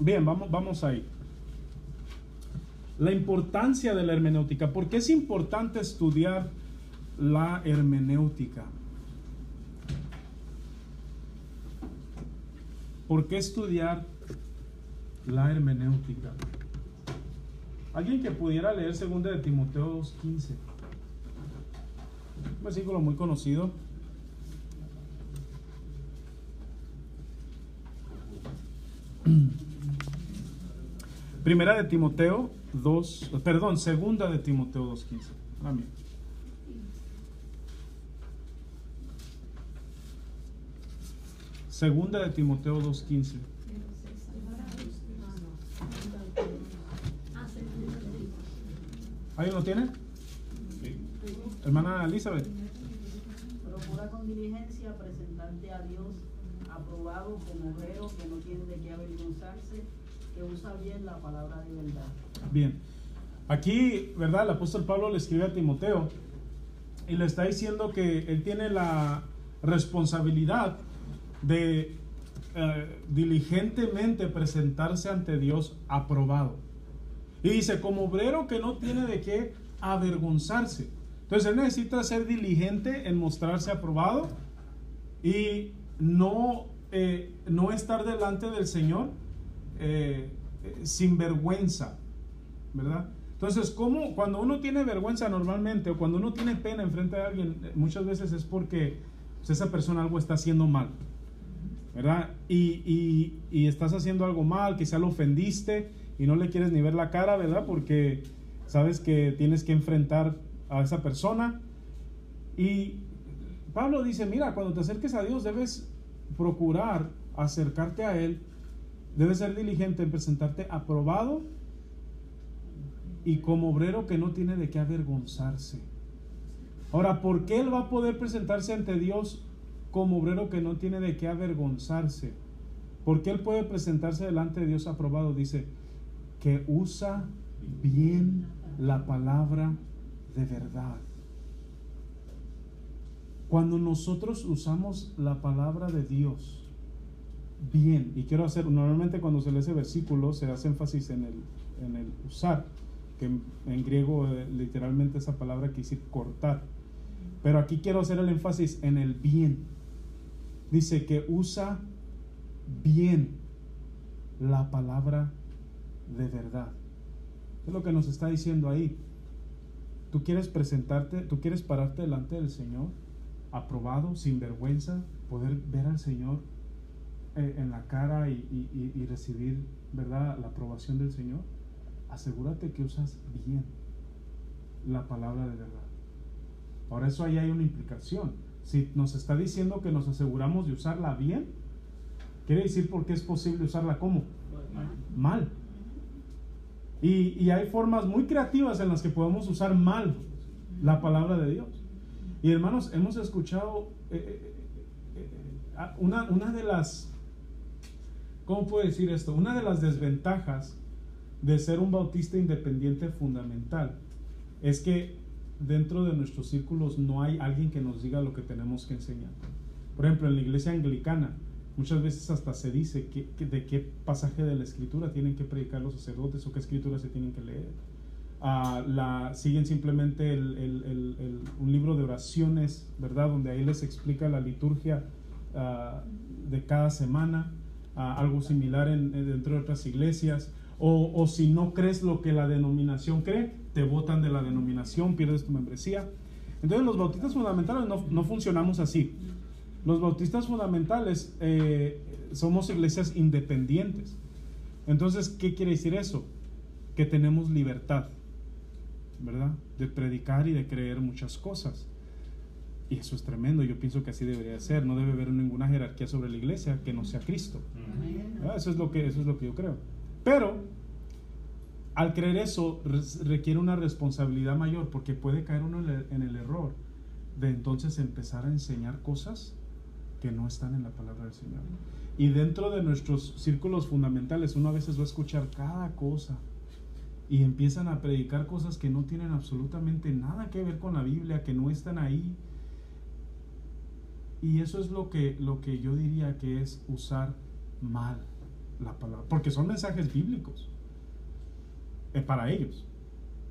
Bien, vamos, vamos ahí. La importancia de la hermenéutica. ¿Por qué es importante estudiar la hermenéutica? ¿Por qué estudiar la hermenéutica? Alguien que pudiera leer 2 de Timoteo 2.15. Un versículo muy conocido. Primera de Timoteo 2, perdón, segunda de Timoteo 2.15. Amén. Segunda de Timoteo 2.15. ¿Ahí lo tiene? Hermana Elizabeth. Procura con diligencia presentarte a Dios aprobado como obrero que no tiene de qué avergonzarse, usa bien la palabra de verdad. Bien. Aquí, ¿verdad? El apóstol Pablo le escribe a Timoteo y le está diciendo que él tiene la responsabilidad de eh, diligentemente presentarse ante Dios aprobado. Y dice, como obrero que no tiene de qué avergonzarse. Entonces él necesita ser diligente en mostrarse aprobado y no, eh, no estar delante del Señor eh, sin vergüenza, ¿verdad? Entonces, como cuando uno tiene vergüenza normalmente o cuando uno tiene pena enfrente de alguien, muchas veces es porque pues, esa persona algo está haciendo mal, ¿verdad? Y, y, y, estás haciendo algo mal, quizá lo ofendiste y no le quieres ni ver la cara, ¿verdad? Porque sabes que tienes que enfrentar a esa persona. Y Pablo dice, mira, cuando te acerques a Dios debes procurar acercarte a Él, debes ser diligente en presentarte aprobado y como obrero que no tiene de qué avergonzarse. Ahora, ¿por qué él va a poder presentarse ante Dios como obrero que no tiene de qué avergonzarse? ¿Por qué él puede presentarse delante de Dios aprobado? Dice que usa bien la palabra de verdad. Cuando nosotros usamos la palabra de Dios bien, y quiero hacer, normalmente cuando se lee ese versículo se hace énfasis en el, en el usar, que en, griego eh, literalmente esa palabra quiere decir cortar. Pero aquí quiero hacer el énfasis en el bien. Dice que usa bien la palabra de verdad. Es lo que nos está diciendo ahí. Tú quieres presentarte, tú quieres pararte delante del Señor, aprobado, sin vergüenza, poder ver al Señor eh, en la cara y, recibir, ¿verdad?, la aprobación del Señor. Asegúrate que usas bien la palabra de verdad. Por eso ahí hay una implicación. Si nos está diciendo que nos aseguramos de usarla bien, quiere decir porque es posible usarla como mal. Y, hay formas muy creativas en las que podemos usar mal la palabra de Dios. Y hermanos, hemos escuchado eh, eh, una, una de las, ¿cómo puedo decir esto? Una de las desventajas de ser un bautista independiente fundamental es que dentro de nuestros círculos no hay alguien que nos diga lo que tenemos que enseñar. Por ejemplo, en la iglesia anglicana, muchas veces hasta se dice que, que de qué pasaje de la escritura tienen que predicar los sacerdotes o qué escritura se tienen que leer. Uh, la, siguen simplemente el, el, el, un libro de oraciones, ¿verdad? Donde ahí les explica la liturgia uh, de cada semana, algo similar en, dentro de otras iglesias. O, o, si no crees lo que la denominación cree, te votan de la denominación, pierdes tu membresía. Entonces los bautistas fundamentales no, no funcionamos así. Los bautistas fundamentales eh, somos iglesias independientes. Entonces, ¿qué quiere decir eso? Que tenemos libertad, ¿verdad? De predicar y de creer muchas cosas. Y eso es tremendo, yo pienso que así debería ser. No debe haber ninguna jerarquía sobre la iglesia que no sea Cristo. Eso es lo que, eso es lo que yo creo. Pero al creer eso requiere una responsabilidad mayor porque puede caer uno en el error de entonces empezar a enseñar cosas que no están en la palabra del Señor. Y dentro de nuestros círculos fundamentales uno a veces va a escuchar cada cosa y empiezan a predicar cosas que no tienen absolutamente nada que ver con la Biblia, que no están ahí. Y eso es lo que, lo que yo diría que es usar mal la palabra, porque son mensajes bíblicos eh, para ellos,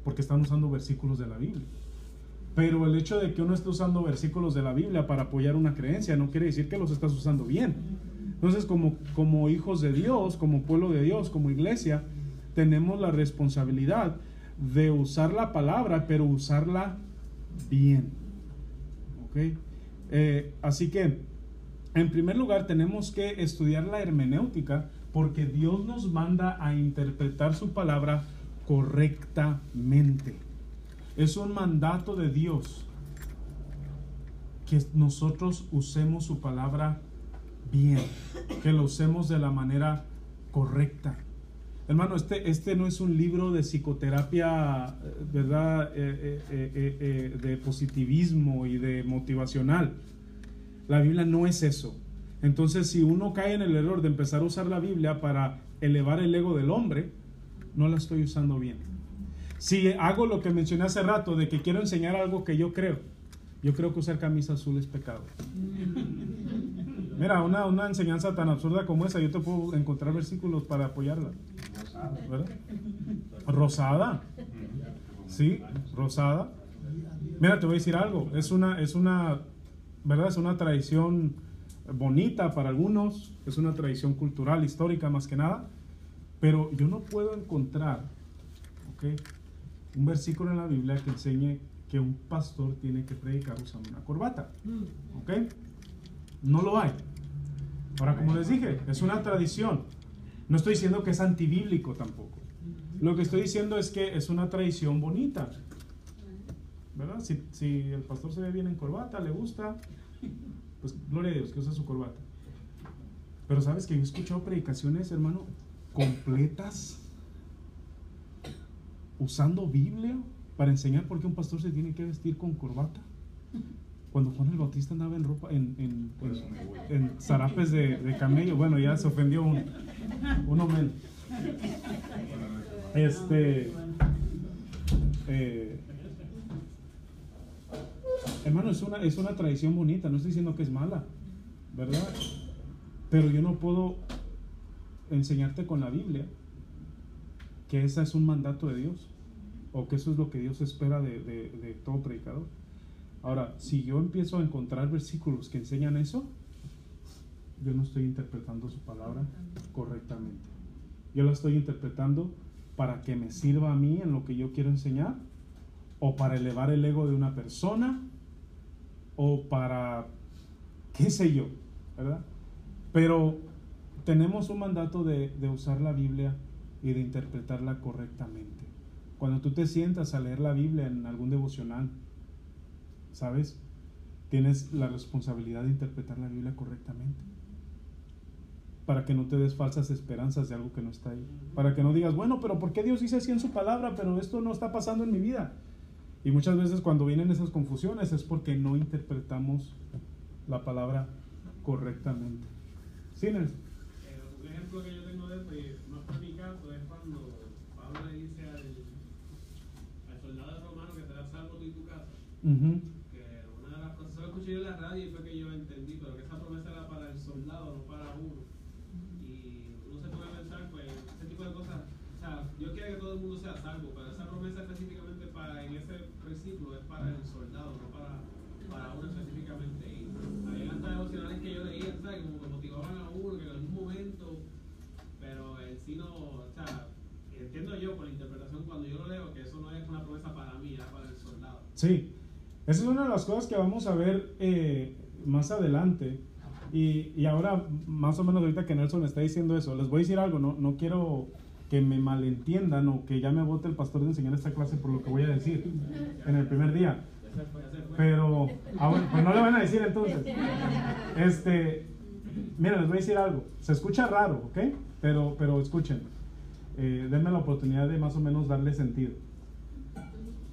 porque están usando versículos de la Biblia. Pero el hecho de que uno esté usando versículos de la Biblia para apoyar una creencia no quiere decir que los estás usando bien. Entonces, como, como hijos de Dios, como pueblo de Dios, como iglesia, tenemos la responsabilidad de usar la palabra, pero usarla bien. ¿Ok? Eh, así que, en primer lugar, tenemos que estudiar la hermenéutica porque Dios nos manda a interpretar su palabra correctamente. Es un mandato de Dios que nosotros usemos su palabra bien, que lo usemos de la manera correcta. Hermano, este, este no es un libro de psicoterapia, ¿verdad? Eh, eh, eh, de positivismo y de motivacional. La Biblia no es eso. Entonces, si uno cae en el error de empezar a usar la Biblia para elevar el ego del hombre, no la estoy usando bien. Si hago lo que mencioné hace rato, de que quiero enseñar algo que yo creo, yo creo que usar camisa azul es pecado. Mira, una, una enseñanza tan absurda como esa, yo te puedo encontrar versículos para apoyarla. Rosada. Sí, rosada. Mira, te voy a decir algo. Es una, es una, ¿verdad? Es una tradición bonita para algunos. Es una tradición cultural, histórica más que nada. Pero yo no puedo encontrar, ¿ok? Un versículo en la Biblia que enseñe que un pastor tiene que predicar usando una corbata. ¿Ok? No lo hay. Ahora, como les dije, es una tradición. No estoy diciendo que es antibíblico tampoco. Lo que estoy diciendo es que es una tradición bonita. ¿Verdad? Si, si el pastor se ve bien en corbata, le gusta, pues gloria a Dios que usa su corbata. Pero sabes que yo he escuchado predicaciones, hermano, completas, usando Biblia para enseñar por qué un pastor se tiene que vestir con corbata. Cuando Juan el Bautista andaba en ropa, en, en, en, zarapes de, de, camello, bueno, ya se ofendió un, uno menos. Este, eh, hermano, es una, es una tradición bonita, no estoy diciendo que es mala, ¿verdad? Pero yo no puedo enseñarte con la Biblia que ese es un mandato de Dios o que eso es lo que Dios espera de, de, todo predicador. Ahora, si yo empiezo a encontrar versículos que enseñan eso, yo no estoy interpretando su palabra correctamente. Yo la estoy interpretando para que me sirva a mí en lo que yo quiero enseñar, o para elevar el ego de una persona, o para, qué sé yo, ¿verdad? Pero tenemos un mandato de, de usar la Biblia y de interpretarla correctamente. Cuando tú te sientas a leer la Biblia en algún devocional, ¿sabes? Tienes la responsabilidad de interpretar la Biblia correctamente. Para que no te des falsas esperanzas de algo que no está ahí. Para que no digas, bueno, pero ¿por qué Dios dice así en su palabra? Pero esto no está pasando en mi vida. Y muchas veces cuando vienen esas confusiones es porque no interpretamos la palabra correctamente. ¿Sí, Nelson? Eh, un ejemplo que yo tengo de esto, y no es mi caso, es cuando Pablo le dice al Uh -huh. Que una de las en la radio y fue que yo entendí, pero que esa promesa era para el soldado, no para uno. Y uno se puede pensar, pues, ese tipo de cosas. O sea, yo quiero que todo el mundo sea salvo, pero esa promesa específicamente para, en ese versículo es para el soldado, no para, para uno específicamente. Y había tantas devocionales que yo leía, ¿sabes? Como que motivaban a uno, que en algún momento, pero en sí no, o sea, entiendo yo por la interpretación cuando yo lo leo que eso no es una promesa para mí, era para el soldado. Sí. Esa es una de las cosas que vamos a ver eh, más adelante. Y, y, ahora, más o menos ahorita que Nelson está diciendo eso, les voy a decir algo, no, no quiero que me malentiendan o que ya me vote el pastor de enseñar esta clase por lo que voy a decir en el primer día. Pero, pues no le van a decir entonces. Este, mira, les voy a decir algo. Se escucha raro, ¿ok? Pero, pero escuchen. Eh, denme la oportunidad de más o menos darle sentido.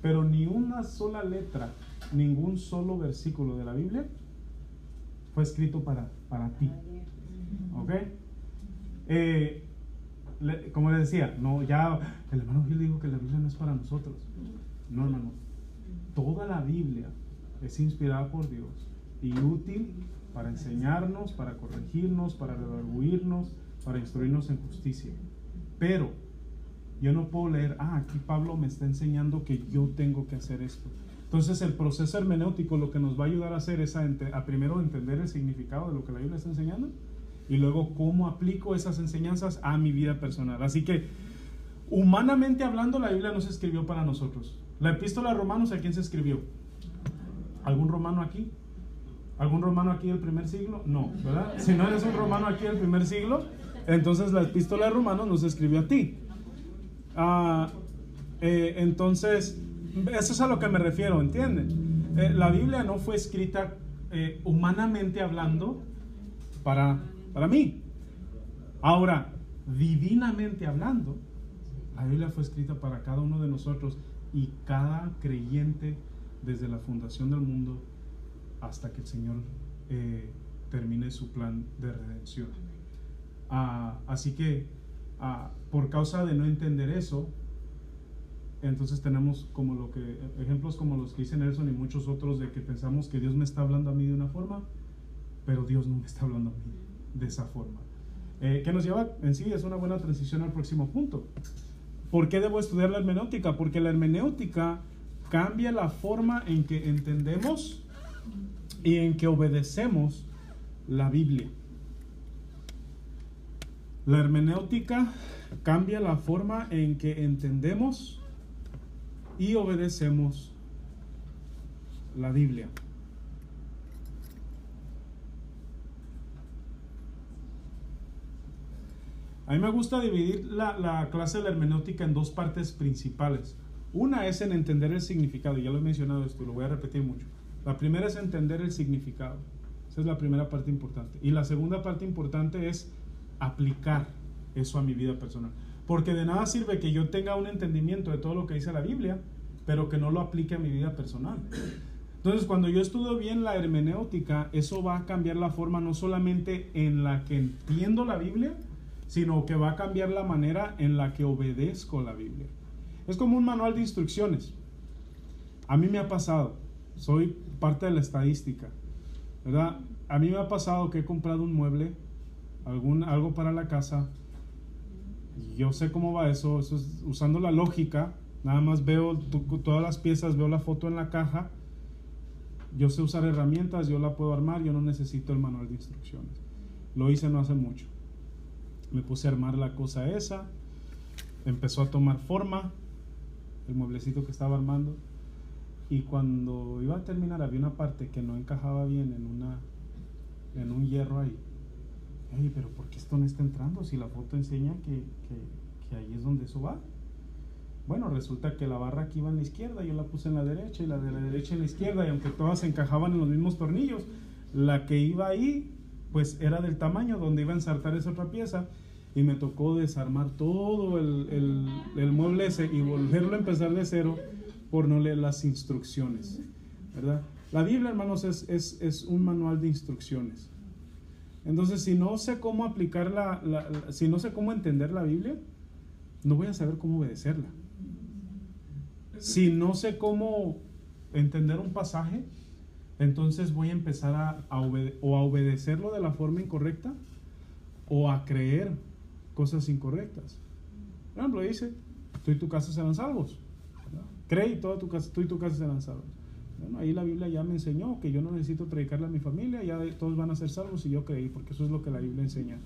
Pero ni una sola letra ningún solo versículo de la Biblia fue escrito para, para ti. ¿Ok? Eh, como les decía, no, ya el hermano Gil dijo que la Biblia no es para nosotros. No, hermano. Toda la Biblia es inspirada por Dios y útil para enseñarnos, para corregirnos, para redarguirnos, para instruirnos en justicia. Pero yo no puedo leer, ah, aquí Pablo me está enseñando que yo tengo que hacer esto. Entonces el proceso hermenéutico lo que nos va a ayudar a hacer es a, a primero entender el significado de lo que la Biblia está enseñando y luego cómo aplico esas enseñanzas a mi vida personal. Así que, humanamente hablando, la Biblia no se escribió para nosotros. La epístola a Romanos, ¿a quién se escribió? ¿Algún romano aquí? ¿Algún romano aquí del primer siglo? No, ¿verdad? Si no eres un romano aquí del primer siglo, entonces la epístola de Romanos no se escribió a ti. Ah, eh, entonces, eso es a lo que me refiero, ¿entienden? Eh, la Biblia no fue escrita eh, humanamente hablando para para mí. Ahora, divinamente hablando, la Biblia fue escrita para cada uno de nosotros y cada creyente desde la fundación del mundo hasta que el Señor eh, termine su plan de redención. Ah, así que ah, por causa de no entender eso, entonces tenemos como lo que ejemplos como los que dice Nelson y muchos otros de que pensamos que Dios me está hablando a mí de una forma, pero Dios no me está hablando a mí de esa forma. Eh, que nos lleva en sí, es una buena transición al próximo punto. ¿Por qué debo estudiar la hermenéutica? Porque la hermenéutica cambia la forma en que entendemos y en que obedecemos la Biblia. La hermenéutica cambia la forma en que entendemos y obedecemos la Biblia. A mí me gusta dividir la, clase de la hermenéutica en dos partes principales. Una es en entender el significado, ya lo he mencionado esto, lo voy a repetir mucho. La primera es entender el significado. Esa es la primera parte importante. Y la segunda parte importante es aplicar eso a mi vida personal. Porque de nada sirve que yo tenga un entendimiento de todo lo que dice la Biblia, pero que no lo aplique a mi vida personal. Entonces, cuando yo estudio bien la hermenéutica, eso va a cambiar la forma no solamente en la que entiendo la Biblia, sino que va a cambiar la manera en la que obedezco la Biblia. Es como un manual de instrucciones. A mí me ha pasado, soy parte de la estadística, ¿verdad? A mí me ha pasado que he comprado un mueble, algún, algo para la casa, yo sé cómo va eso, eso es usando la lógica, nada más veo todas las piezas, veo la foto en la caja, yo sé usar herramientas, yo la puedo armar, yo no necesito el manual de instrucciones. Lo hice no hace mucho me puse a armar la cosa esa, empezó a tomar forma el mueblecito que estaba armando y cuando iba a terminar había una parte que no encajaba bien en una en un hierro ahí. Ay, pero ¿por qué esto no está entrando si la foto enseña que, que ahí es donde eso va? Bueno, resulta que la barra aquí iba en la izquierda, yo la puse en la derecha y la de la derecha en la izquierda y aunque todas encajaban en los mismos tornillos, la que iba ahí pues era del tamaño donde iba a ensartar esa otra pieza y me tocó desarmar todo el, el, mueble ese y volverlo a empezar de cero por no leer las instrucciones, ¿verdad? La Biblia, hermanos, es, es, es un manual de instrucciones. Entonces, si no sé cómo aplicar la, si no sé cómo entender la Biblia, no voy a saber cómo obedecerla. Si no sé cómo entender un pasaje, entonces voy a empezar a, o a obedecerlo de la forma incorrecta o a creer cosas incorrectas. Por ejemplo, dice, tú y tu casa serán salvos. Cree y toda tu casa, tú y tu casa serán salvos. Bueno, ahí la Biblia ya me enseñó que yo no necesito predicarle a mi familia, ya todos van a ser salvos y yo creí, porque eso es lo que la Biblia enseña.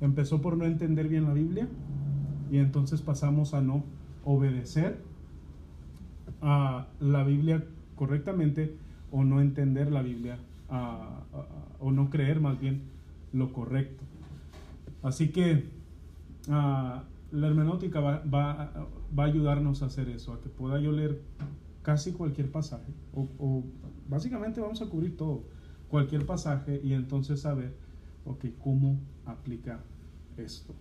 Empezó por no entender bien la Biblia y entonces pasamos a no obedecer a la Biblia correctamente o no entender la Biblia o no creer más bien lo correcto. Así que la hermenéutica va, va, a ayudarnos a hacer eso, a que pueda yo leer casi cualquier pasaje, o, básicamente vamos a cubrir todo, cualquier pasaje y entonces saber, cómo aplica esto.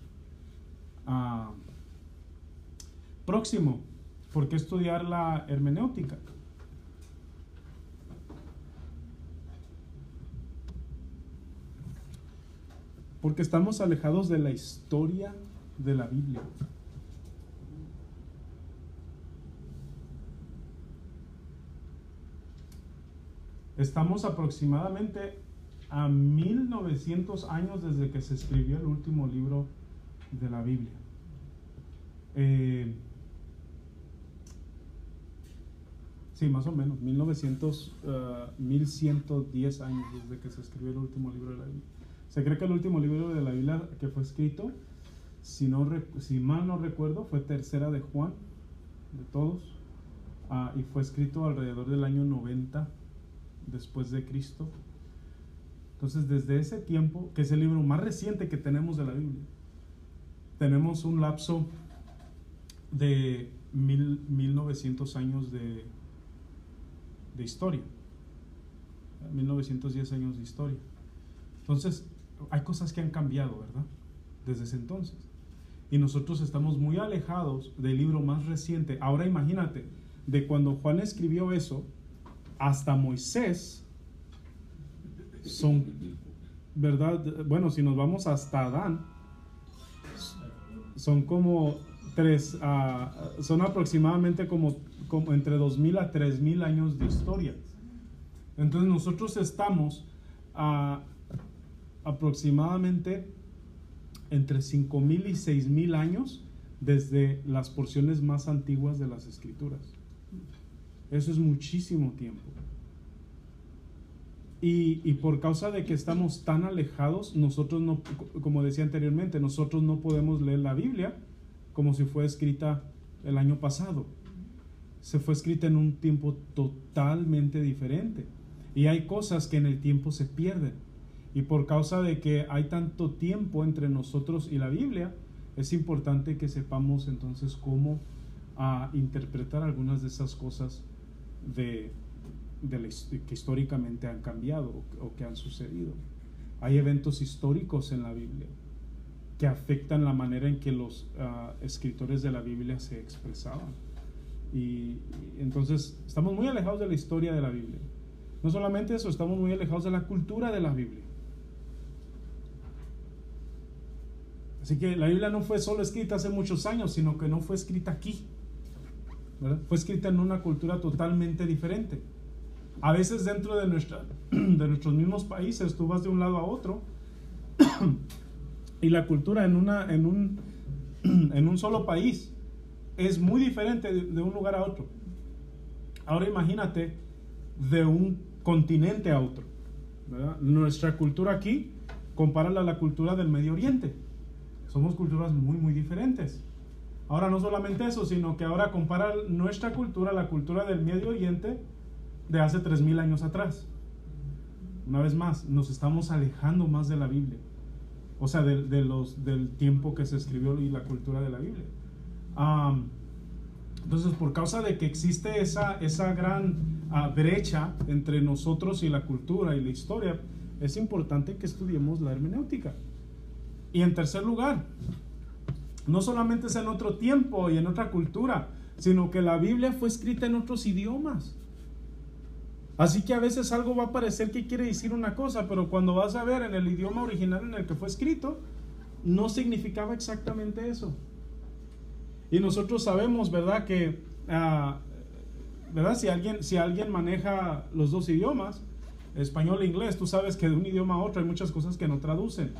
próximo, ¿por qué estudiar la hermenéutica? Porque estamos alejados de la historia de la Biblia. Estamos aproximadamente a 1900 años desde que se escribió el último libro de la Biblia. Eh, sí, más o menos, 1900, 1110 uh, años desde que se escribió el último libro de la Biblia. Se cree que el último libro de la Biblia que fue escrito, si, no, si mal no recuerdo, fue tercera de Juan, de todos, uh, y fue escrito alrededor del año 90 después de Cristo. Entonces, desde ese tiempo, que es el libro más reciente que tenemos de la Biblia, tenemos un lapso de mil, 1900 años de, de historia. 1910 años de historia. Entonces, hay cosas que han cambiado, ¿verdad? Desde ese entonces. Y nosotros estamos muy alejados del libro más reciente. Ahora imagínate, de cuando Juan escribió eso hasta Moisés, son, ¿verdad? Bueno, si nos vamos hasta Adán, son como tres, ah, son aproximadamente como, como entre 2000 a 3000 años de historia. Entonces nosotros estamos a aproximadamente entre 5000 y 6000 años desde las porciones más antiguas de las escrituras. Eso es muchísimo tiempo. Y, por causa de que estamos tan alejados, nosotros no, como decía anteriormente, nosotros no podemos leer la Biblia como si fue escrita el año pasado. Se fue escrita en un tiempo totalmente diferente. Y hay cosas que en el tiempo se pierden. Y por causa de que hay tanto tiempo entre nosotros y la Biblia, es importante que sepamos entonces cómo a interpretar algunas de esas cosas de, que históricamente han cambiado o, que han sucedido. Hay eventos históricos en la Biblia que afectan la manera en que los ah, escritores de la Biblia se expresaban. Y, entonces estamos muy alejados de la historia de la Biblia. No solamente eso, estamos muy alejados de la cultura de la Biblia. Así que la Biblia no fue solo escrita hace muchos años, sino que no fue escrita aquí. Fue escrita en una cultura totalmente diferente. A veces dentro de, nuestra, de nuestros mismos países tú vas de un lado a otro y la cultura en, una, en, un, en un solo país es muy diferente de, un lugar a otro. Ahora imagínate de un continente a otro. Nuestra cultura aquí, compárala a la cultura del Medio Oriente. Somos culturas muy, muy diferentes. Ahora no solamente eso, sino que ahora compara nuestra cultura, la cultura del Medio Oriente de hace 3.000 años atrás. Una vez más, nos estamos alejando más de la Biblia. O sea, de, del tiempo que se escribió y la cultura de la Biblia. entonces, por causa de que existe esa, esa gran ah, brecha entre nosotros y la cultura y la historia, es importante que estudiemos la hermenéutica. Y en tercer lugar, no solamente es en otro tiempo y en otra cultura, sino que la Biblia fue escrita en otros idiomas. Así que a veces algo va a parecer que quiere decir una cosa, pero cuando vas a ver en el idioma original en el que fue escrito, no significaba exactamente eso. Y nosotros sabemos, ¿verdad? Que, ah, ¿verdad? Si alguien, si alguien maneja los dos idiomas, español e inglés, tú sabes que de un idioma a otro hay muchas cosas que no traducen.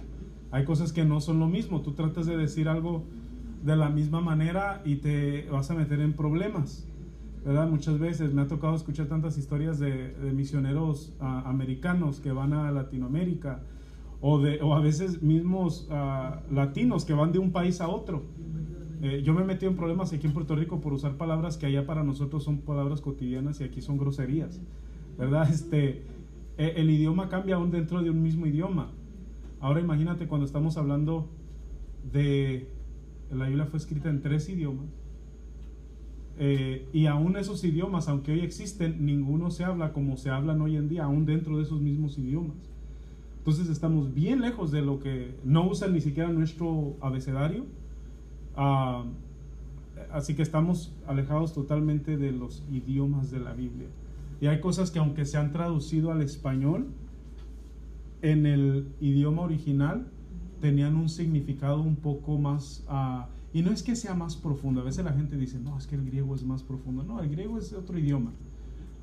Hay cosas que no son lo mismo. Tú tratas de decir algo de la misma manera y te vas a meter en problemas. ¿verdad? Muchas veces me ha tocado escuchar tantas historias de, misioneros ah, americanos que van a Latinoamérica o, de, o a veces mismos ah, latinos que van de un país a otro. Eh, yo me he metido en problemas aquí en Puerto Rico por usar palabras que allá para nosotros son palabras cotidianas y aquí son groserías, ¿verdad? Este, e, el idioma cambia aún dentro de un mismo idioma. Ahora imagínate cuando estamos hablando de... La Biblia fue escrita en tres idiomas. Eh, y aún esos idiomas, aunque hoy existen, ninguno se habla como se hablan hoy en día, aún dentro de esos mismos idiomas. Entonces estamos bien lejos de lo que no usan ni siquiera nuestro abecedario. Ah, así que estamos alejados totalmente de los idiomas de la Biblia. Y hay cosas que aunque se han traducido al español, en el idioma original tenían un significado un poco más... Uh, y no es que sea más profundo, a veces la gente dice, no, es que el griego es más profundo. No, el griego es otro idioma.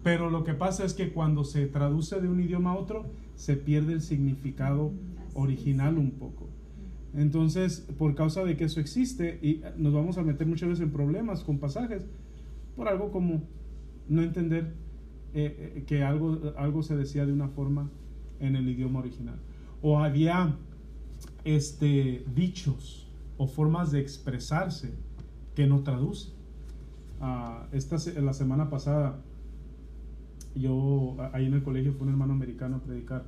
Pero lo que pasa es que cuando se traduce de un idioma a otro, se pierde el significado original un poco. Entonces, por causa de que eso existe, y nos vamos a meter muchas veces en problemas con pasajes, por algo como no entender eh, eh, que algo, algo se decía de una forma en el idioma original. O había este, dichos o formas de expresarse que no traduce. Ah, esta, la semana pasada, yo ahí en el colegio fue un hermano americano a predicar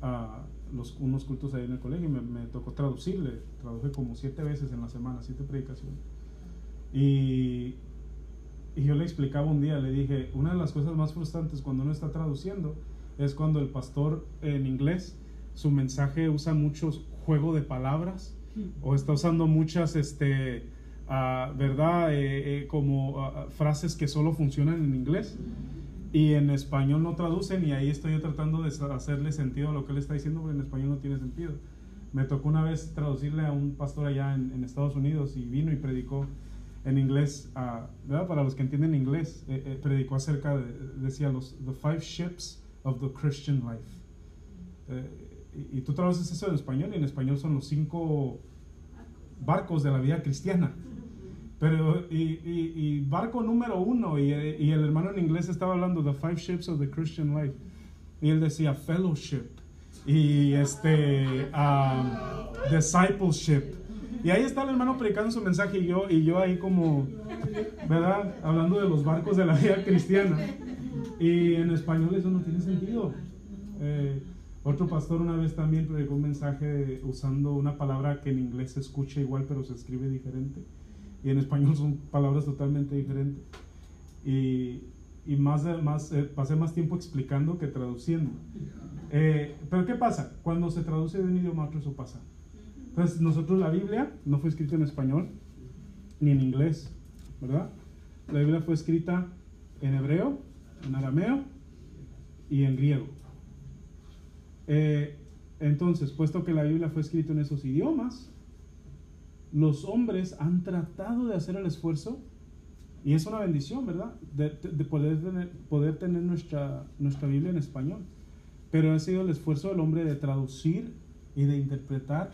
a los, unos cultos ahí en el colegio y me, me, tocó traducirle. Traduje como siete veces en la semana, siete predicaciones. Y, y yo le explicaba un día, le dije, una de las cosas más frustrantes cuando uno está traduciendo es cuando el pastor en inglés, su mensaje usa muchos juego de palabras o está usando muchas, este, uh, ¿verdad? Eh, eh, como uh, frases que solo funcionan en inglés y en español no traducen y ahí estoy yo tratando de hacerle sentido a lo que él está diciendo porque en español no tiene sentido. Me tocó una vez traducirle a un pastor allá en, en Estados Unidos y vino y predicó en inglés, uh, ¿verdad? Para los que entienden inglés, eh, predicó acerca de, decía los the five ships of the Christian life. Eh, y, y, tú traduces eso en español y en español son los cinco barcos de la vida cristiana. Pero, y, y, y barco número uno, y, el hermano en inglés estaba hablando the five ships of the Christian life. Y él decía fellowship, y este, um, discipleship. Y ahí está el hermano predicando su mensaje y yo, y yo ahí como, ¿verdad? Hablando de los barcos de la vida cristiana. Y en español eso no tiene sentido. Eh, otro pastor una vez también predicó un mensaje usando una palabra que en inglés se escucha igual pero se escribe diferente. Y en español son palabras totalmente diferentes. Y, y más, más eh, pasé más tiempo explicando que traduciendo. Eh, pero ¿qué pasa? Cuando se traduce de un idioma a otro eso pasa. Entonces nosotros la Biblia no fue escrita en español ni en inglés, ¿verdad? La Biblia fue escrita en hebreo, en arameo y en griego. Eh, entonces, puesto que la Biblia fue escrita en esos idiomas, los hombres han tratado de hacer el esfuerzo, y es una bendición, ¿verdad? De, de poder tener, poder tener nuestra, nuestra Biblia en español. Pero ha sido el esfuerzo del hombre de traducir y de interpretar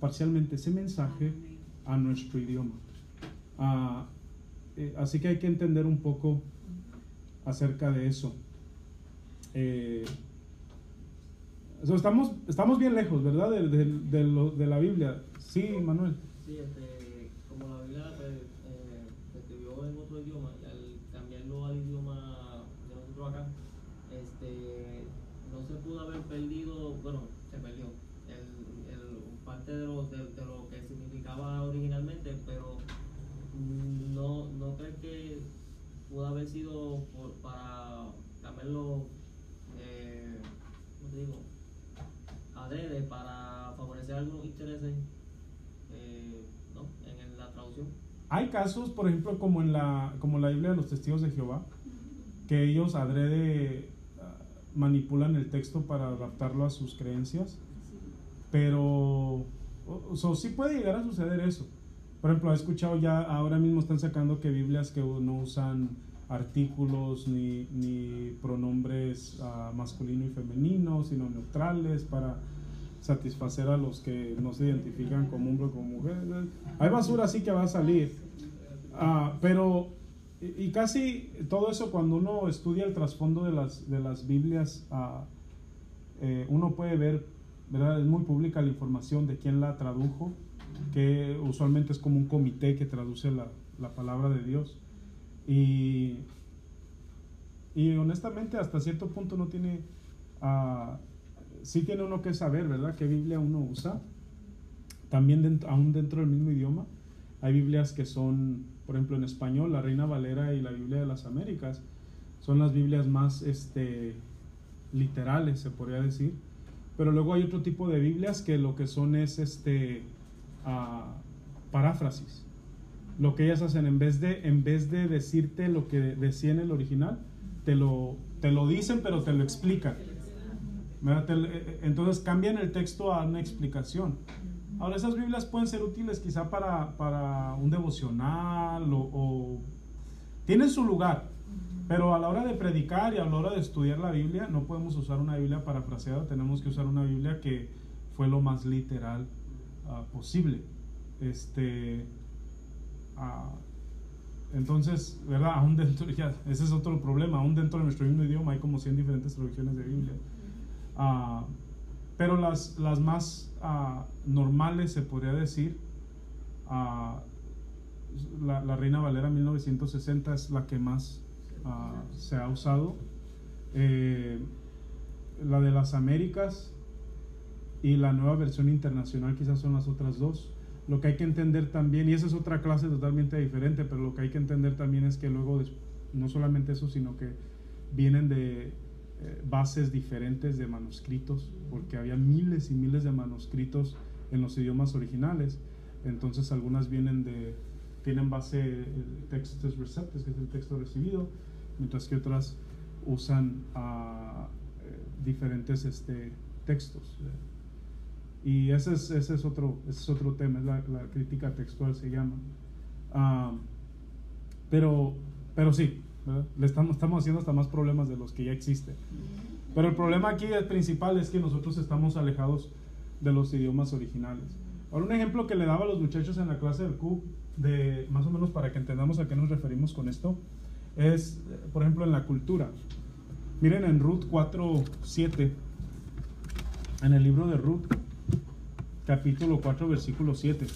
parcialmente ese mensaje a nuestro idioma. Uh, eh, así que hay que entender un poco acerca de eso. Eh, so estamos, estamos bien lejos, ¿verdad? De, de, de, lo, de, la Biblia. Sí, Manuel. Sí, este, como la Biblia eh, se escribió en otro idioma, y al cambiarlo al idioma de nosotros acá, este, no se pudo haber perdido, bueno, se perdió el, el, parte de lo, de, de lo que significaba originalmente, pero no, no crees que pudo haber sido cambiarlo, eh, ¿cómo te digo? adrede para favorecer algunos intereses eh, ¿no? en, la traducción. Hay casos, por ejemplo, como en la, como la Biblia de los Testigos de Jehová, que ellos adrede uh, manipulan el texto para adaptarlo a sus creencias, pero o, so, sí puede llegar a suceder eso. Por ejemplo, he escuchado ya, ahora mismo están sacando que Biblias que no usan artículos ni, ni pronombres uh, masculino y femenino, sino neutrales para satisfacer a los que no se identifican como hombre o como mujer. Hay basura así que va a salir. Uh, pero, y, casi todo eso cuando uno estudia el trasfondo de las, de las Biblias, uh, uno puede ver, ¿verdad? Es muy pública la información de quién la tradujo, que usualmente es como un comité que traduce la, la palabra de Dios. Y, y honestamente hasta cierto punto no tiene, uh, sí tiene uno que saber, ¿verdad? ¿Qué Biblia uno usa? También dentro, aún dentro del mismo idioma. Hay Biblias que son, por ejemplo, en español, la Reina Valera y la Biblia de las Américas, son las Biblias más este, literales, se podría decir. Pero luego hay otro tipo de Biblias que lo que son es este, uh, paráfrasis lo que ellas hacen en vez de en vez de decirte lo que decía en el original te lo te lo dicen pero te lo explican. Entonces cambian el texto a una explicación. Ahora esas biblias pueden ser útiles quizá para, para un devocional o, o, tienen su lugar Pero a la hora de predicar y a la hora de estudiar la Biblia, no podemos usar una Biblia parafraseada, tenemos que usar una Biblia que fue lo más literal ah, posible. Este, ah, entonces, ¿verdad? Aún dentro, ya, ese es otro problema, aún dentro de nuestro mismo idioma hay como 100 diferentes traducciones de Biblia. Ah, pero las, las más ah, normales, se podría decir, la, la Reina Valera 1960 es la que más se ha usado. Eh, la de las Américas y la nueva versión internacional quizás son las otras dos. Lo que hay que entender también, y esa es otra clase totalmente diferente, pero lo que hay que entender también es que luego, no solamente eso, sino que vienen de eh, bases diferentes de manuscritos, porque había miles y miles de manuscritos en los idiomas originales. Entonces algunas vienen de, tienen base el textus que es el texto recibido, mientras que otras usan eh, diferentes este, textos. Y ese es, ese es, otro, ese es otro tema, es la, la crítica textual se llama. Ah, pero, pero sí, ¿verdad? le estamos, estamos haciendo hasta más problemas de los que ya existen. Pero el problema aquí el principal es que nosotros estamos alejados de los idiomas originales. Ahora un ejemplo que le daba a los muchachos en la clase del CUB, de, más o menos para que entendamos a qué nos referimos con esto, es, por ejemplo, en la cultura. Miren en Ruth 4.7, en el libro de Ruth, capítulo 4, versículo 7.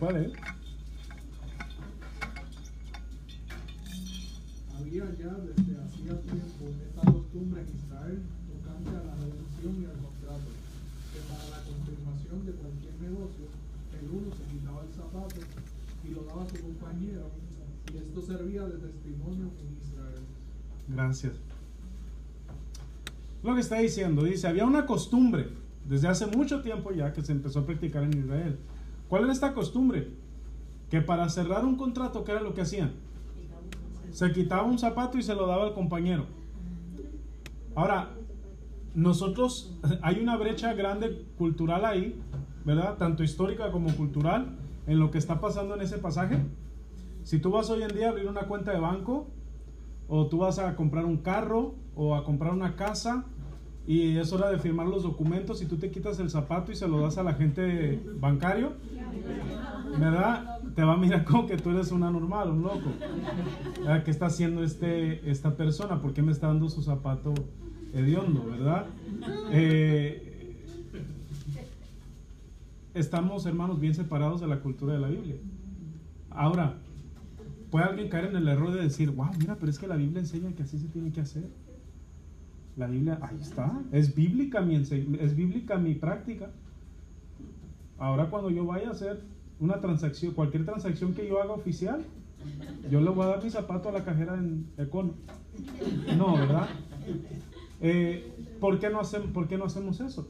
¿Alguien que lo pueda leer? Había ya desde hacía tiempo esta costumbre en Israel tocante a la redención y al contrato, que para la confirmación de cualquier negocio, el uno se quitaba el zapato y lo daba a su compañero, y esto servía de testimonio en Israel. Gracias. Lo que está diciendo, dice, había una costumbre desde hace mucho tiempo ya que se empezó a practicar en Israel. ¿Cuál era esta costumbre? Que para cerrar un contrato, ¿qué era lo que hacían? Se quitaba un zapato y se lo daba al compañero. Ahora, nosotros, hay una brecha grande cultural ahí, ¿verdad? Tanto histórica como cultural, en lo que está pasando en ese pasaje. Si tú vas hoy en día a abrir una cuenta de banco, o tú vas a comprar un carro, o a comprar una casa, y es hora de firmar los documentos, y tú te quitas el zapato y se lo das al agente bancario, ¿verdad? Te va a mirar como que tú eres una normal, un loco. ¿Qué está haciendo este, esta persona? ¿Por qué me está dando su zapato hediondo, verdad? Eh, estamos, hermanos, bien separados de la cultura de la Biblia. Ahora, puede alguien caer en el error de decir, wow, mira, pero es que la Biblia enseña que así se tiene que hacer. La Biblia, ahí está, es bíblica mi, es bíblica mi práctica. Ahora cuando yo vaya a hacer una transacción, cualquier transacción que yo haga oficial, yo le voy a dar mi zapato a la cajera en Econo. No, ¿verdad? Eh, ¿por, qué no hacemos, ¿Por qué no hacemos eso?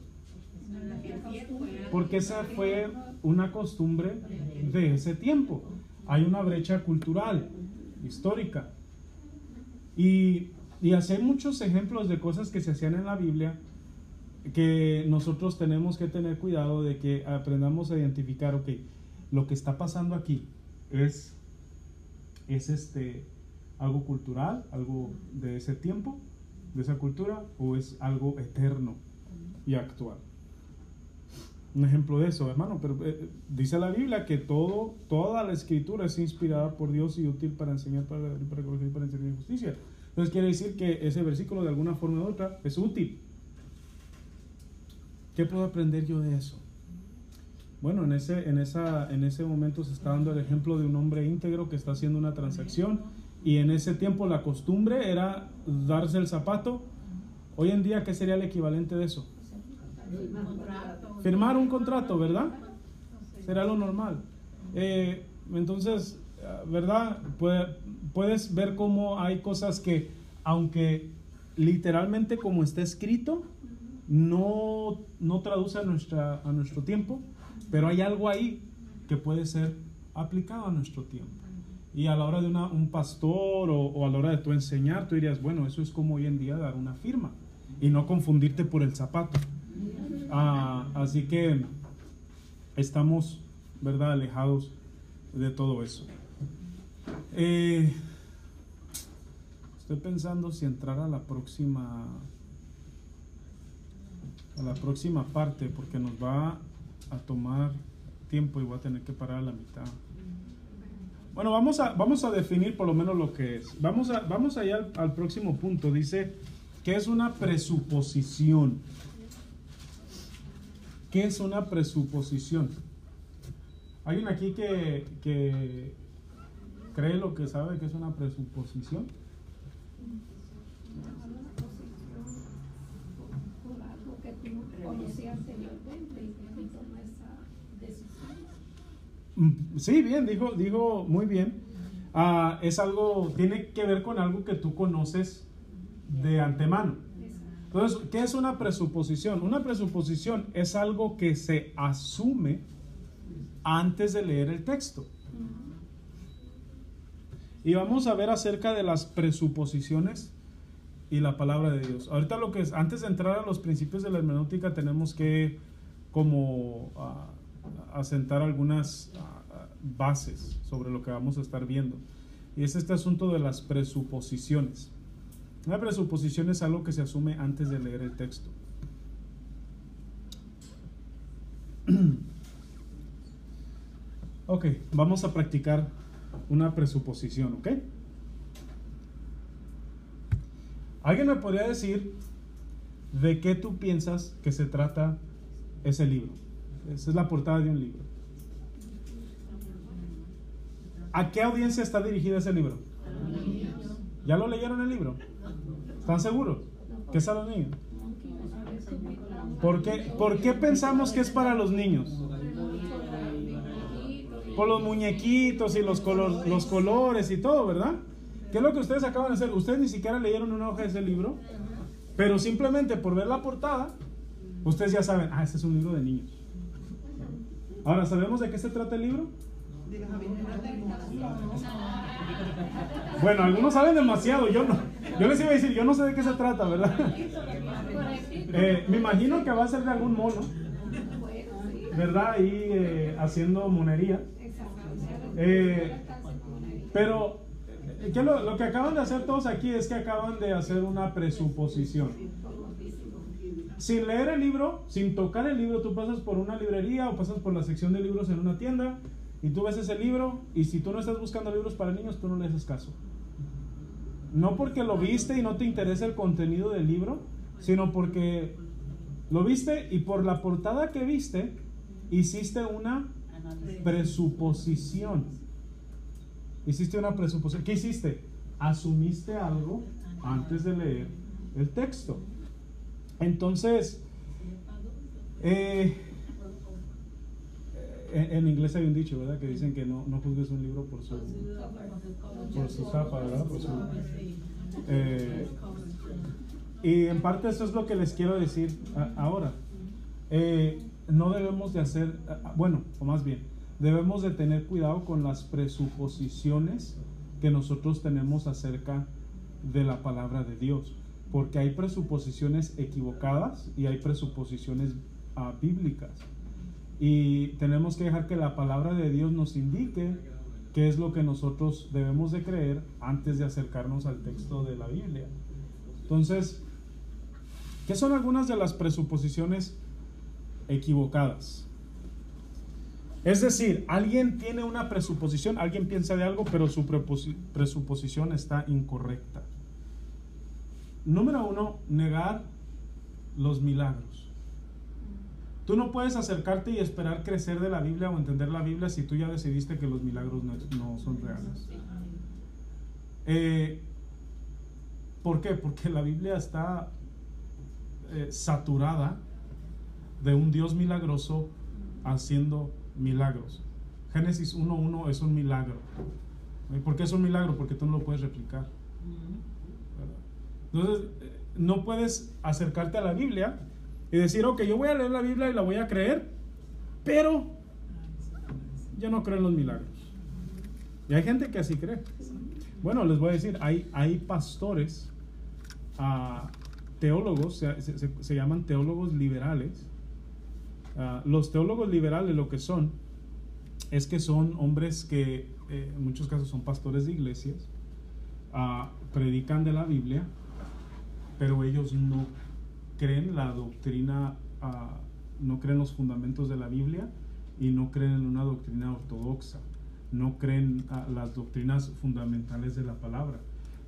Porque esa fue una costumbre de ese tiempo. Hay una brecha cultural, histórica. Y, y así hay muchos ejemplos de cosas que se hacían en la Biblia que nosotros tenemos que tener cuidado de que aprendamos a identificar, ok, lo que está pasando aquí es, es este, algo cultural, algo de ese tiempo, de esa cultura, o es algo eterno y actual. Un ejemplo de eso, hermano, pero eh, dice la Biblia que todo, toda la escritura es inspirada por Dios y útil para enseñar, para, para corregir, para enseñar justicia. Entonces quiere decir que ese versículo de alguna forma u otra es útil. ¿Qué puedo aprender yo de eso? Bueno, en ese, en, esa, en ese momento se está dando el ejemplo de un hombre íntegro que está haciendo una transacción y en ese tiempo la costumbre era darse el zapato. Hoy en día, ¿qué sería el equivalente de eso? Firmar un contrato, ¿verdad? Será lo normal. Eh, entonces, ¿verdad? Puede- puedes ver cómo hay cosas que, aunque literalmente como está escrito, no, no traduce a, nuestra, a nuestro tiempo, pero hay algo ahí que puede ser aplicado a nuestro tiempo. Y a la hora de una, un pastor o, a la hora de tu enseñar, tú dirías, bueno, eso es como hoy en día dar una firma y no confundirte por el zapato. Ah, así que estamos, ¿verdad?, alejados de todo eso. Eh, estoy pensando si entrar a la próxima a la próxima parte porque nos va a tomar tiempo y voy a tener que parar a la mitad. Bueno, vamos a, vamos a definir por lo menos lo que es. Vamos, a, vamos allá al, próximo punto. Dice que es una presuposición. ¿Qué es una presuposición? ¿Hay alguien aquí que, que cree lo que sabe que es una presuposición? Sí, bien, dijo, dijo muy bien. Ah, es algo, tiene que ver con algo que tú conoces de antemano. Entonces, ¿qué es una presuposición? Una presuposición es algo que se asume antes de leer el texto. Y vamos a ver acerca de las presuposiciones y la palabra de Dios. Ahorita lo que es, antes de entrar a los principios de la hermenéutica, tenemos que como uh, asentar algunas uh, bases sobre lo que vamos a estar viendo. Y es este asunto de las presuposiciones. Una presuposición es algo que se asume antes de leer el texto. Ok, vamos a practicar una presuposición, ¿ok? ¿Alguien me podría decir de qué tú piensas que se trata ese libro? Esa es la portada de un libro. ¿A qué audiencia está dirigido ese libro? ¿Ya lo leyeron el libro? ¿Están seguros? ¿Qué es a los niños? ¿Por qué, ¿Por qué pensamos que es para los niños? Por los muñequitos y los, color, los colores y todo, ¿verdad? ¿Qué es lo que ustedes acaban de hacer? Ustedes ni siquiera leyeron una hoja de ese libro, pero simplemente por ver la portada, ustedes ya saben, ah, este es un libro de niños. Ahora, ¿sabemos de qué se trata el libro? Bueno, algunos saben demasiado, yo no. Yo les iba a decir, yo no sé de qué se trata, ¿verdad? Eh, me imagino que va a ser de algún mono, ¿verdad? Ahí eh, haciendo monería. Eh, pero ¿qué lo, lo que acaban de hacer todos aquí es que acaban de hacer una presuposición. Sin leer el libro, sin tocar el libro, tú pasas por una librería o pasas por la sección de libros en una tienda y tú ves ese libro y si tú no estás buscando libros para niños, tú no le haces caso. No porque lo viste y no te interesa el contenido del libro, sino porque lo viste y por la portada que viste, hiciste una presuposición. Hiciste una presuposición. ¿Qué hiciste? Asumiste algo antes de leer el texto. Entonces, eh, en, en, inglés hay un dicho, ¿verdad? Que dicen que no, no juzgues un libro por su, por su zapa, ¿verdad? Por su, eh, y en parte eso es lo que les quiero decir ahora. Eh, no debemos de hacer, bueno, o más bien, debemos de tener cuidado con las presuposiciones que nosotros tenemos acerca de la palabra de Dios, porque hay presuposiciones equivocadas y hay presuposiciones uh, bíblicas. Y tenemos que dejar que la palabra de Dios nos indique qué es lo que nosotros debemos de creer antes de acercarnos al texto de la Biblia. Entonces, ¿qué son algunas de las presuposiciones equivocadas? Es decir, alguien tiene una presuposición, alguien piensa de algo, pero su presuposición está incorrecta. Número uno, negar los milagros. Tú no puedes acercarte y esperar crecer de la Biblia o entender la Biblia si tú ya decidiste que los milagros no, son reales. Eh, ¿Por qué? Porque la Biblia está eh, saturada de un Dios milagroso haciendo milagros. Génesis 1.1 es un milagro. ¿Por qué es un milagro? Porque tú no lo puedes replicar. Entonces, no puedes acercarte a la Biblia y decir, ok, yo voy a leer la Biblia y la voy a creer, pero yo no creo en los milagros. Y hay gente que así cree. Bueno, les voy a decir, hay, hay pastores, ah, teólogos, se- se llaman teólogos liberales. Ah, los teólogos liberales lo que son es que son hombres que eh, en muchos casos son pastores de iglesias, ah, predican de la Biblia, pero ellos no creen la doctrina, ah, no creen los fundamentos de la Biblia y no creen en una doctrina ortodoxa, no creen las doctrinas fundamentales de la palabra.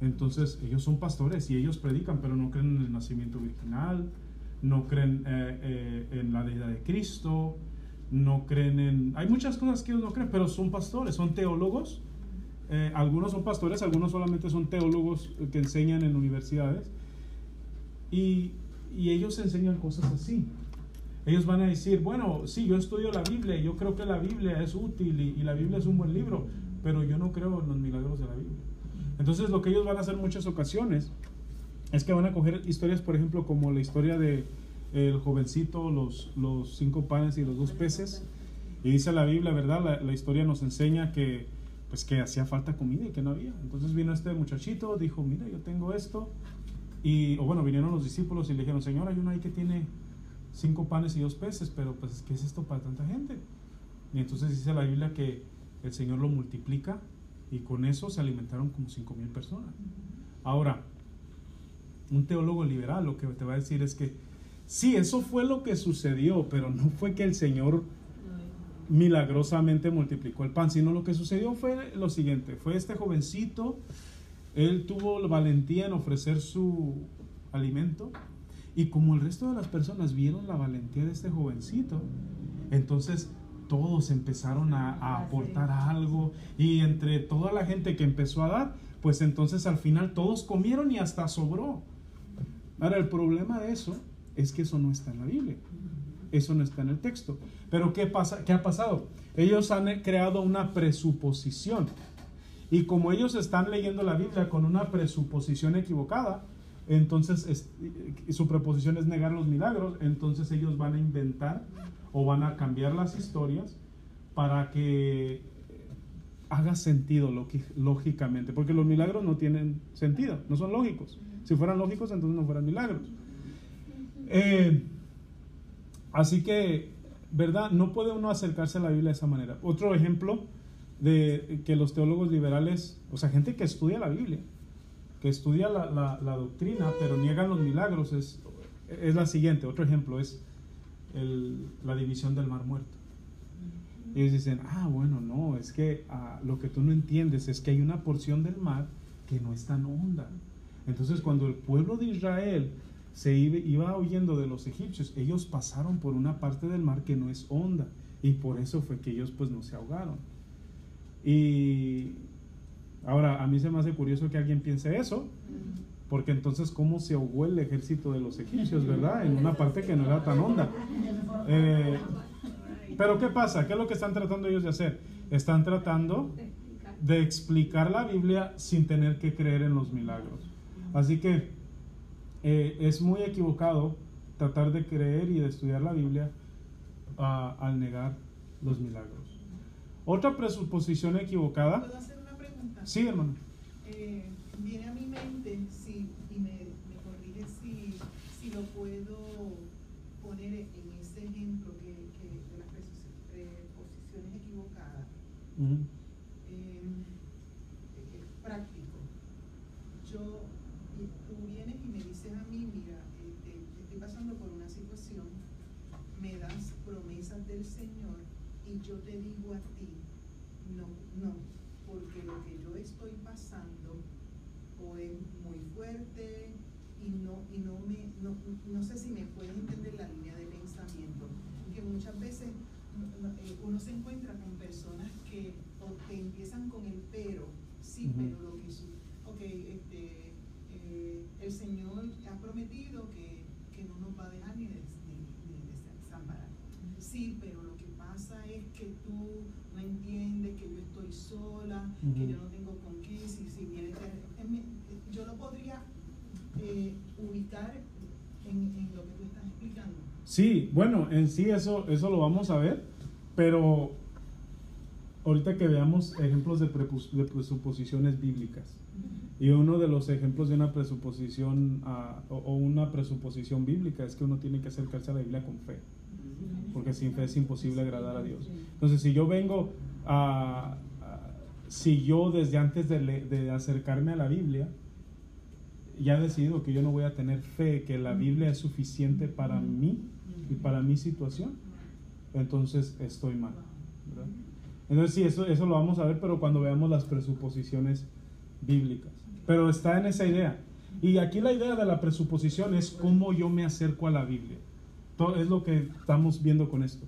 Entonces ellos son pastores y ellos predican, pero no creen en el nacimiento virginal, no creen eh, eh, en la deidad de Cristo, no creen en... Hay muchas cosas que ellos no creen, pero son pastores, son teólogos. Eh, algunos son pastores, algunos solamente son teólogos que enseñan en universidades. Y, y ellos enseñan cosas así. Ellos van a decir, bueno, sí, yo estudio la Biblia, yo creo que la Biblia es útil y, y la Biblia es un buen libro, pero yo no creo en los milagros de la Biblia. Entonces lo que ellos van a hacer muchas ocasiones es que van a coger historias, por ejemplo, como la historia de el jovencito, los, los cinco panes y los dos peces. Y dice la Biblia, ¿verdad? La, historia nos enseña que pues que hacía falta comida y que no había. Entonces vino este muchachito, dijo, mira, yo tengo esto. Y, o bueno, vinieron los discípulos y le dijeron, Señor, hay uno ahí que tiene cinco panes y dos peces, pero pues, ¿qué es esto para tanta gente? Y entonces dice la Biblia que el Señor lo multiplica y con eso se alimentaron como cinco mil personas. Ahora, un teólogo liberal lo que te va a decir es que sí, eso fue lo que sucedió, pero no fue que el Señor milagrosamente multiplicó el pan, sino lo que sucedió fue lo siguiente, fue este jovencito, él tuvo la valentía en ofrecer su alimento y como el resto de las personas vieron la valentía de este jovencito, entonces todos empezaron a, a aportar algo y entre toda la gente que empezó a dar, pues entonces al final todos comieron y hasta sobró. Ahora el problema de eso es que eso no está en la Biblia. Eso no está en el texto. Pero ¿qué, pasa, ¿qué ha pasado? Ellos han eh, creado una presuposición. Y como ellos están leyendo la Biblia con una presuposición equivocada, entonces es- y su preposición es negar los milagros, entonces ellos van a inventar o van a cambiar las historias para que haga sentido lógi- lógicamente, porque los milagros no tienen sentido, no son lógicos. Si fueran lógicos, entonces no fueran milagros. Eh, Así que, ¿verdad? No puede uno acercarse a la Biblia de esa manera. Otro ejemplo de que los teólogos liberales, o sea, gente que estudia la Biblia, que estudia la, doctrina, pero niegan los milagros, es, es la siguiente. Otro ejemplo es el- la división del mar muerto. Y ellos dicen, ah, bueno, no, es que ah, lo que tú no entiendes es que hay una porción del mar que no es tan honda. Entonces, cuando el pueblo de Israel se iba, huyendo de los egipcios, ellos pasaron por una parte del mar que no es honda. Y por eso fue que ellos pues no se ahogaron. Y ahora, a mí se me hace curioso que alguien piense eso, porque entonces, ¿cómo se ahogó el ejército de los egipcios, verdad? En una parte que no era tan honda. Eh, pero ¿qué pasa? ¿Qué es lo que están tratando ellos de hacer? Están tratando de explicar la Biblia sin tener que creer en los milagros. Así que eh, es muy equivocado tratar de creer y de estudiar la Biblia ah, al negar los milagros. Otra presuposición equivocada. ¿Puedo hacer una pregunta? Sí, hermano. Eh, viene a mi mente, si, y me, me corrige si, si lo puedo poner en ese ejemplo que, que de las preposiciones equivocadas. Ujú. Eh, eh, práctico. Yo, y tú vienes y me dices a mí, mira, este, estoy pasando por una situación, me das promesas del Señor y yo te digo a ti, no, no, porque lo que yo estoy pasando o es muy fuerte y no, y no me, no, no sé si me puedes entender la línea de pensamiento, que muchas veces eh, uno se encuentra con personas que o te empiezan con el pero, sí, pero lo que su, ok, este, eh, el Señor ha prometido que, que no nos va a dejar ni, des- ni, ni desamparar. Sí, pero lo que pasa es que tú no entiendes que yo estoy sola, que yo no tengo con qué, si, si viene, te- en mi- yo lo podría eh, ubicar en, en lo que tú estás explicando. Sí, bueno, en sí eso, eso lo vamos a ver, pero ahorita que veamos ejemplos de, de presuposiciones bíblicas. Y uno de los ejemplos de una presuposición o, o una presuposición bíblica es que uno tiene que acercarse a la Biblia con fe, porque sin fe es imposible agradar a Dios. Entonces, si yo vengo a, a- si yo desde antes de, le- de acercarme a la Biblia, ya he decidido que yo no voy a tener fe, que la Biblia es suficiente para mí y para mi situación, entonces estoy mal. ¿verdad? Entonces sí, eso, eso lo vamos a ver, pero cuando veamos las presuposiciones bíblicas. Pero está en esa idea. Y aquí la idea de la presuposición es cómo yo me acerco a la Biblia. Es lo que estamos viendo con esto.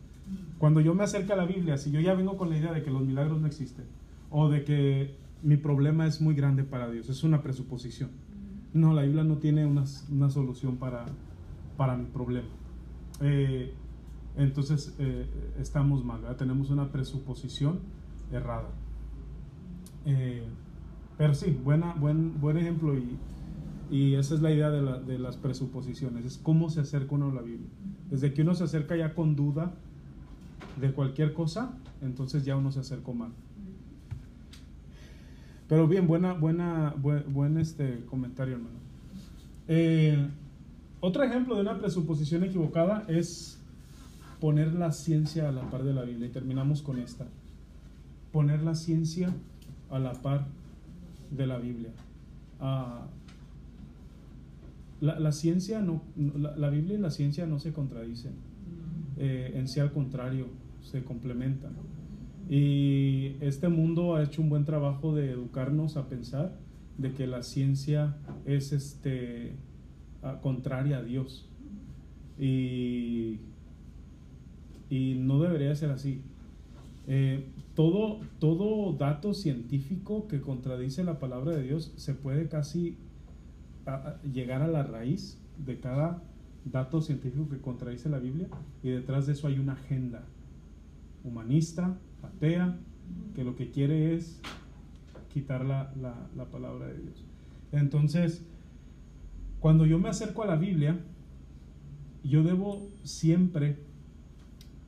Cuando yo me acerco a la Biblia, si yo ya vengo con la idea de que los milagros no existen, o de que mi problema es muy grande para Dios, es una presuposición. No, la Biblia no tiene una, una solución para, para mi problema. Eh, entonces eh, estamos mal, tenemos una presuposición errada. Eh, pero sí, buena, buen, buen ejemplo y, y esa es la idea de, la- de las presuposiciones, es cómo se acerca uno a la Biblia. Desde que uno se acerca ya con duda de cualquier cosa, entonces ya uno se acercó mal. Pero bien, buena, buena, buen, buen, este comentario, hermano. Eh, otro ejemplo de una presuposición equivocada es poner la ciencia a la par de la Biblia. Y terminamos con esta. Poner la ciencia a la par de la Biblia. Ah, la, la ciencia no, la, la Biblia y la ciencia no se contradicen. Eh, en sí al contrario, se complementan. Y este mundo ha hecho un buen trabajo de educarnos a pensar de que la ciencia es este contraria a Dios. Y, y no debería ser así. Eh, todo, todo dato científico que contradice la palabra de Dios se puede casi a- llegar a la raíz de cada dato científico que contradice la Biblia y detrás de eso hay una agenda humanista, atea, que lo que quiere es quitar la, la- la palabra de Dios. Entonces, cuando yo me acerco a la Biblia, yo debo siempre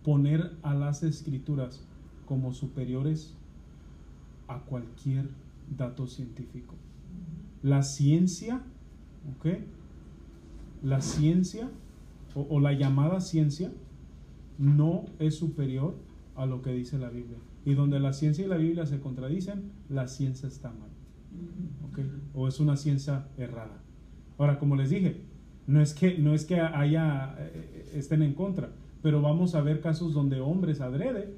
poner a las escrituras como superiores a cualquier dato científico. La ciencia, ¿ok? La ciencia o, o la llamada ciencia no es superior a lo que dice la Biblia. Y donde la ciencia y la Biblia se contradicen, la ciencia está mal. ¿ok? O es una ciencia errada. Ahora, como les dije, no es que, no es que haya, eh, estén en contra, pero vamos a ver casos donde hombres adrede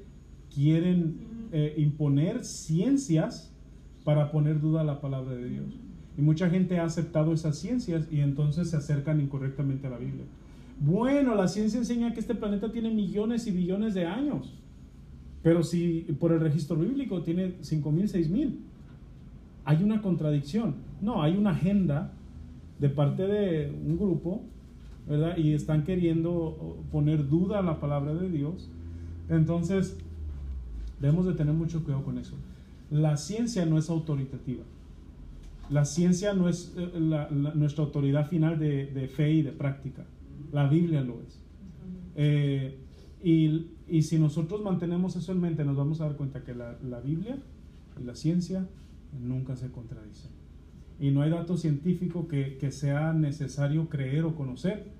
quieren eh, imponer ciencias para poner duda a la palabra de Dios. Y mucha gente ha aceptado esas ciencias y entonces se acercan incorrectamente a la Biblia. Bueno, la ciencia enseña que este planeta tiene millones y billones de años. Pero si por el registro bíblico tiene 5.000, 6.000, hay una contradicción. No, hay una agenda de parte de un grupo, ¿verdad? Y están queriendo poner duda a la palabra de Dios. Entonces, debemos de tener mucho cuidado con eso. La ciencia no es autoritativa. La ciencia no es eh, nuestra autoridad final de, fe y de práctica. La Biblia lo es. Eh, y, y si nosotros mantenemos eso en mente, nos vamos a dar cuenta que la, Biblia y la ciencia nunca se contradicen. Y no hay dato científico que, sea necesario creer o conocer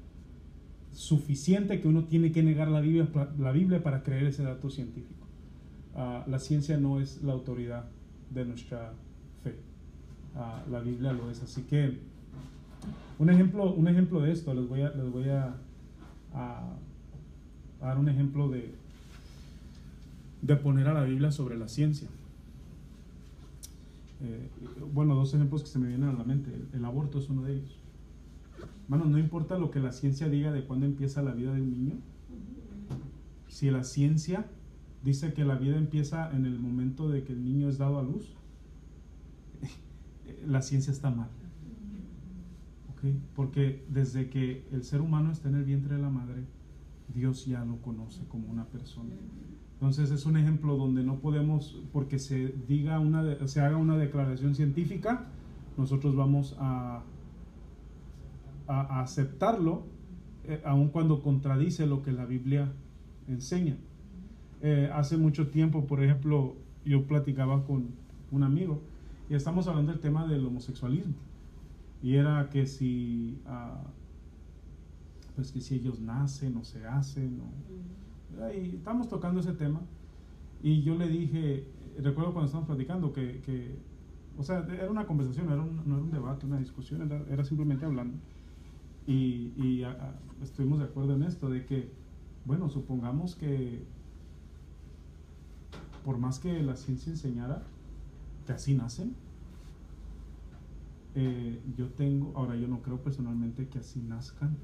suficiente que uno tiene que negar la Biblia, la Biblia para creer ese dato científico. Ah, la ciencia no es la autoridad de nuestra fe. Ah, la Biblia lo es. Así que un ejemplo, un ejemplo de esto, les voy a, les voy a, dar un ejemplo de, de poner a la Biblia sobre la ciencia. Eh, bueno, dos ejemplos que se me vienen a la mente. El, aborto es uno de ellos. Hermanos, no importa lo que la ciencia diga de cuándo empieza la vida de un niño. Si la ciencia dice que la vida empieza en el momento de que el niño es dado a luz, la ciencia está mal. ¿Ok? Porque desde que el ser humano está en el vientre de la madre, Dios ya lo conoce como una persona. Entonces es un ejemplo donde no podemos, porque se diga una, se haga una declaración científica, nosotros vamos a, a, a aceptarlo, eh, aun cuando contradice lo que la Biblia enseña. Eh, hace mucho tiempo, por ejemplo, yo platicaba con un amigo y estamos hablando del tema del homosexualismo. Y era que si, ah, pues que si ellos nacen o se hacen, o, y estamos tocando ese tema. Y yo le dije, recuerdo cuando estábamos platicando que, que o sea, era una conversación, era un- no era un debate, una discusión, era, era simplemente hablando. Y, y, ah, ah, estuvimos de acuerdo en esto, de que, bueno, supongamos que por más que la ciencia enseñara que así nacen, eh, yo tengo, ahora yo no creo personalmente que así nazcan.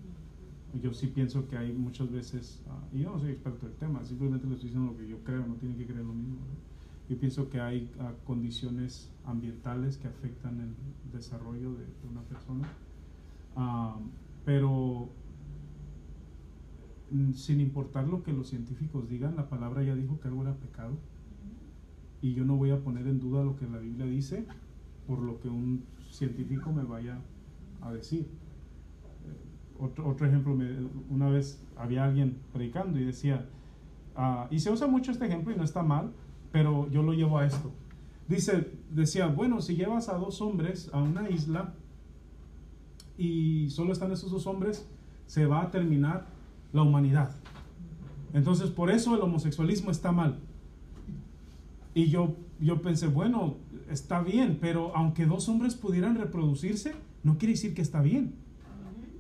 Yo sí pienso que hay muchas veces, ah, y yo no soy experto del tema, simplemente le estoy diciendo lo que yo creo, no tiene que creer lo mismo. Yo pienso que hay ah, condiciones ambientales que afectan el desarrollo de, de una persona, Ah, pero mm, sin importar lo que los científicos digan, la palabra ya dijo que algo era pecado y yo no voy a poner en duda lo que la Biblia dice por lo que un científico me vaya a decir. Eh, Otro, otro ejemplo, una vez había alguien predicando y decía, ah, y se usa mucho este ejemplo y no está mal, pero yo lo llevo a esto. Dice, decía, bueno, si llevas a dos hombres a una isla y solo están esos dos hombres, se va a terminar la humanidad. Entonces, por eso el homosexualismo está mal. Y yo, yo pensé, bueno, está bien, pero aunque dos hombres pudieran reproducirse, no quiere decir que está bien.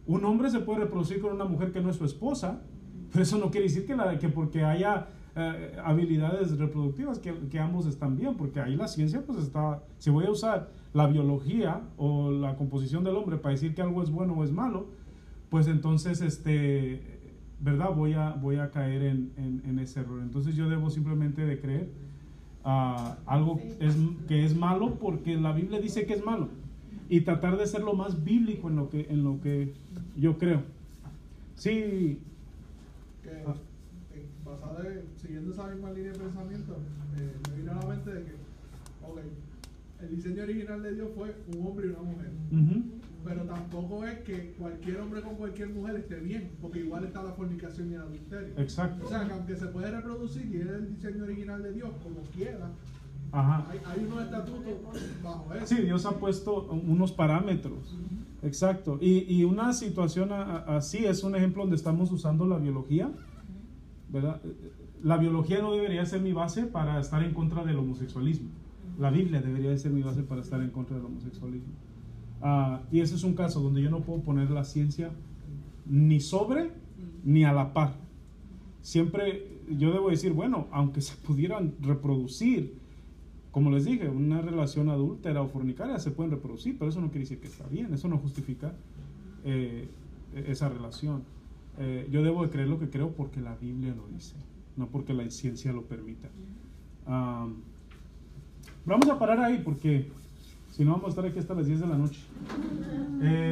Un hombre se puede reproducir con una mujer que no es su esposa, pero eso no quiere decir que, la, que porque haya eh, habilidades reproductivas, que, que ambos están bien, porque ahí la ciencia pues está, si voy a usar la biología o la composición del hombre para decir que algo es bueno o es malo, pues entonces, este, ¿verdad? Voy a, voy a caer en, en- en ese error. Entonces yo debo simplemente de creer ah, algo es, que es malo porque la Biblia dice que es malo y tratar de ser lo más bíblico en lo que, en lo que yo creo. Sí, que Ah. eh, basada en- siguiendo esa misma línea de pensamiento, eh, me vino a la mente de que, ok, el diseño original de Dios fue un hombre y una mujer. Pero tampoco es que cualquier hombre con cualquier mujer esté bien, porque igual está la fornicación y el adulterio. exacto. O sea, que aunque se puede reproducir y es el diseño original de Dios, como quiera, Ajá. hay, hay unos estatutos bajo eso. Sí, Dios ha puesto unos parámetros. Exacto. Y, y una situación a- a- así es un ejemplo donde estamos usando la biología. ¿verdad? La biología no debería ser mi base para estar en contra del homosexualismo. La Biblia debería de ser mi base para estar en contra del homosexualismo. Ah, y ese es un caso donde yo no puedo poner la ciencia ni sobre ni a la par. Siempre yo debo decir, bueno, aunque se pudieran reproducir, como les dije, una relación adúltera o fornicaria se pueden reproducir, pero eso no quiere decir que está bien, eso no justifica eh, esa relación. Eh, yo debo de creer lo que creo porque la Biblia lo dice, no porque la ciencia lo permita. Ah, vamos a parar ahí porque si no vamos a estar aquí hasta las 10 de la noche. Eh,